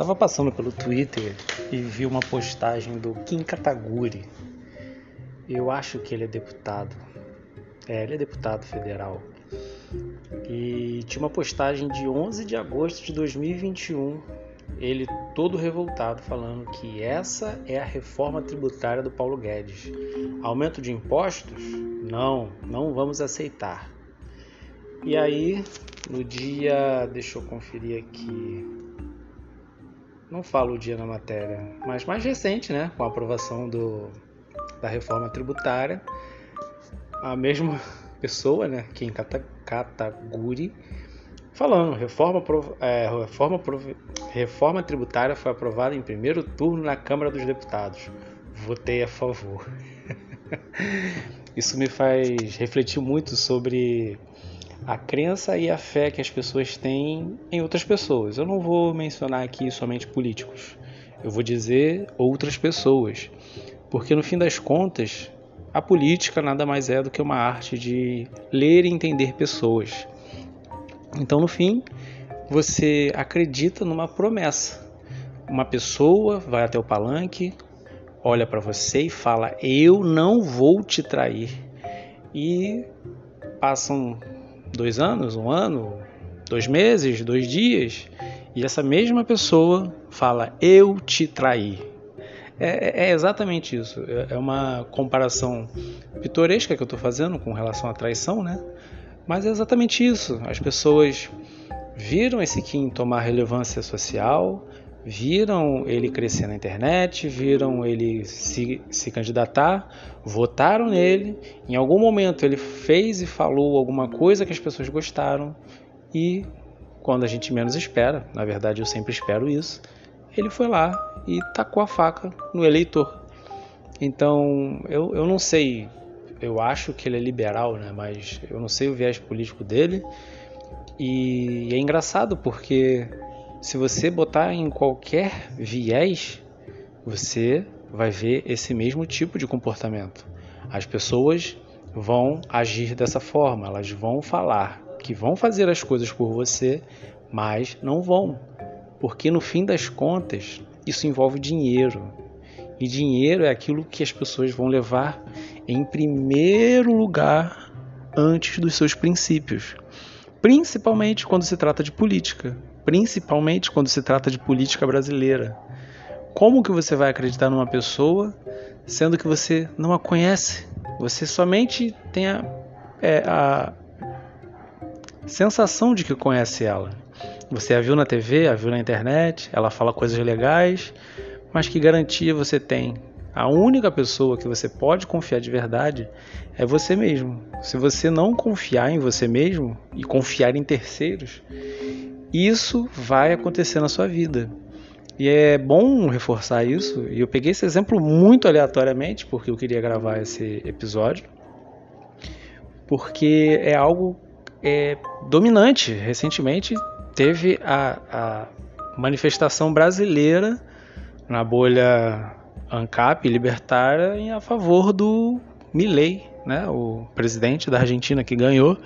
Tava passando pelo Twitter e vi uma postagem do Kim Kataguri. Eu acho que ele é deputado. É, ele é deputado federal. E tinha uma postagem de 11 de agosto de 2021, ele todo revoltado falando que essa é a reforma tributária do Paulo Guedes. Aumento de impostos? Não, não vamos aceitar. E aí, no dia, deixa eu conferir aqui, não falo o dia na matéria, mas mais recente, né, com a aprovação do, da reforma tributária, a mesma pessoa, né, Kim Kataguri, falando, reforma, é, reforma, reforma tributária foi aprovada em primeiro turno na Câmara dos Deputados. Votei a favor. Isso me faz refletir muito sobre a crença e a fé que as pessoas têm em outras pessoas. Eu não vou mencionar aqui somente políticos, eu vou dizer outras pessoas, porque no fim das contas, a política nada mais é do que uma arte de ler e entender pessoas. Então, no fim, você acredita numa promessa. Uma pessoa vai até o palanque, olha para você e fala: Eu não vou te trair. E passam dois anos, um ano, dois meses, dois dias, e essa mesma pessoa fala: Eu te traí. É, é exatamente isso. É, é uma comparação pitoresca que eu estou fazendo com relação à traição, né? Mas é exatamente isso. As pessoas viram esse Kim tomar relevância social, viram ele crescer na internet, viram ele se, se candidatar, votaram nele. Em algum momento ele fez e falou alguma coisa que as pessoas gostaram e quando a gente menos espera, na verdade eu sempre espero isso, ele foi lá e tacou a faca no eleitor. Então eu, eu não sei, eu acho que ele é liberal, né? mas eu não sei o viés político dele. E é engraçado porque se você botar em qualquer viés, você vai ver esse mesmo tipo de comportamento. As pessoas vão agir dessa forma, elas vão falar que vão fazer as coisas por você, mas não vão. Porque no fim das contas, isso envolve dinheiro. E dinheiro é aquilo que as pessoas vão levar em primeiro lugar antes dos seus princípios. Principalmente quando se trata de política principalmente quando se trata de política brasileira. Como que você vai acreditar numa pessoa sendo que você não a conhece? Você somente tem a, é, a sensação de que conhece ela. Você a viu na TV, a viu na internet, ela fala coisas legais, mas que garantia você tem? A única pessoa que você pode confiar de verdade é você mesmo. Se você não confiar em você mesmo e confiar em terceiros, isso vai acontecer na sua vida. E é bom reforçar isso. E eu peguei esse exemplo muito aleatoriamente, porque eu queria gravar esse episódio. Porque é algo é, dominante. Recentemente teve a, a manifestação brasileira na bolha ANCAP libertária em a favor do Milei, né, o presidente da Argentina que ganhou.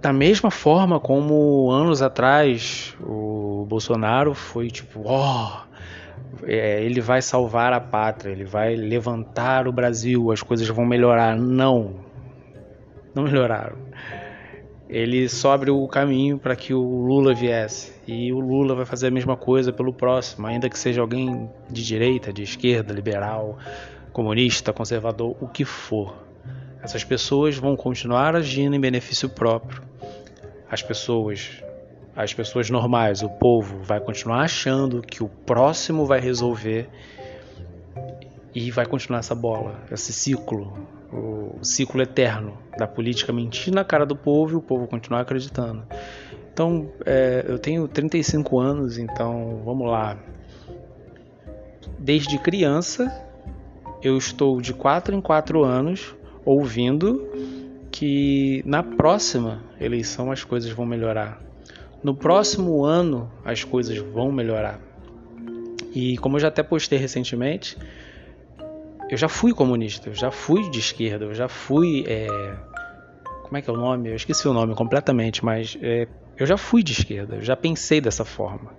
Da mesma forma como anos atrás o Bolsonaro foi tipo, ó, oh, é, ele vai salvar a pátria, ele vai levantar o Brasil, as coisas vão melhorar. Não, não melhoraram. Ele só o caminho para que o Lula viesse. E o Lula vai fazer a mesma coisa pelo próximo, ainda que seja alguém de direita, de esquerda, liberal, comunista, conservador, o que for. Essas pessoas vão continuar agindo em benefício próprio as pessoas, as pessoas normais, o povo vai continuar achando que o próximo vai resolver e vai continuar essa bola, esse ciclo, o ciclo eterno da política mentir na cara do povo e o povo continuar acreditando. Então, é, eu tenho 35 anos, então vamos lá. Desde criança, eu estou de 4 em 4 anos ouvindo que na próxima eleição as coisas vão melhorar. No próximo ano as coisas vão melhorar. E como eu já até postei recentemente, eu já fui comunista, eu já fui de esquerda, eu já fui. É... Como é que é o nome? Eu esqueci o nome completamente, mas é... eu já fui de esquerda, eu já pensei dessa forma.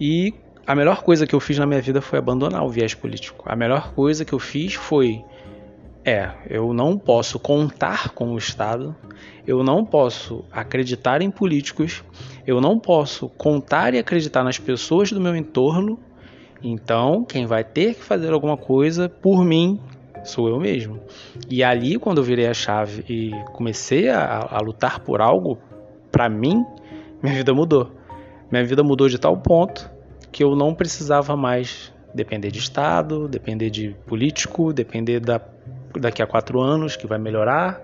E a melhor coisa que eu fiz na minha vida foi abandonar o viés político. A melhor coisa que eu fiz foi é, eu não posso contar com o Estado, eu não posso acreditar em políticos, eu não posso contar e acreditar nas pessoas do meu entorno. Então, quem vai ter que fazer alguma coisa por mim sou eu mesmo. E ali, quando eu virei a chave e comecei a, a lutar por algo para mim, minha vida mudou. Minha vida mudou de tal ponto que eu não precisava mais depender de Estado, depender de político, depender da daqui a quatro anos que vai melhorar.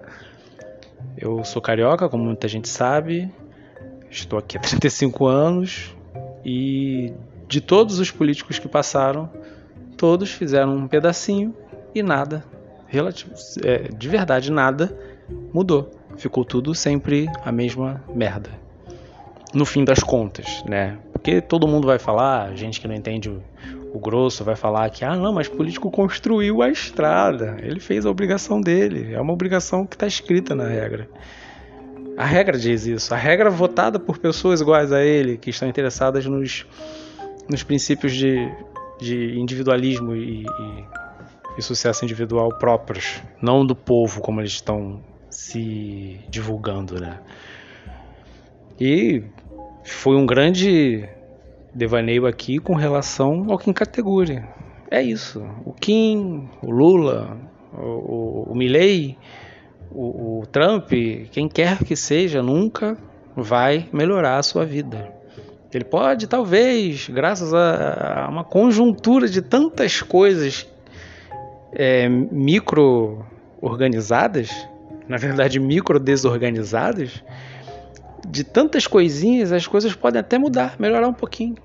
Eu sou carioca, como muita gente sabe. Estou aqui há 35 anos e de todos os políticos que passaram, todos fizeram um pedacinho e nada, relativo, é, de verdade nada mudou. Ficou tudo sempre a mesma merda. No fim das contas, né? Porque todo mundo vai falar, gente que não entende o, grosso vai falar que, ah, não, mas político construiu a estrada, ele fez a obrigação dele, é uma obrigação que está escrita na regra. A regra diz isso, a regra votada por pessoas iguais a ele, que estão interessadas nos, nos princípios de, de individualismo e, e, e sucesso individual próprios, não do povo como eles estão se divulgando, né? E foi um grande devaneio aqui com relação ao Kim Kateguri. É isso. O Kim, o Lula, o, o, o Milley, o, o Trump, quem quer que seja, nunca vai melhorar a sua vida. Ele pode, talvez, graças a, uma conjuntura de tantas coisas é, micro organizadas, na verdade micro desorganizadas, de tantas coisinhas, as coisas podem até mudar, melhorar um pouquinho.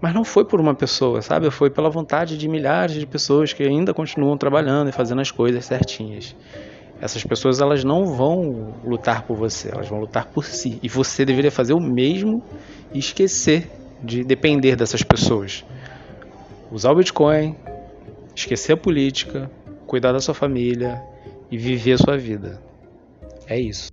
Mas não foi por uma pessoa, sabe? Foi pela vontade de milhares de pessoas que ainda continuam trabalhando e fazendo as coisas certinhas. Essas pessoas elas não vão lutar por você, elas vão lutar por si. E você deveria fazer o mesmo e esquecer de depender dessas pessoas. Usar o Bitcoin, esquecer a política, cuidar da sua família e viver a sua vida. É isso.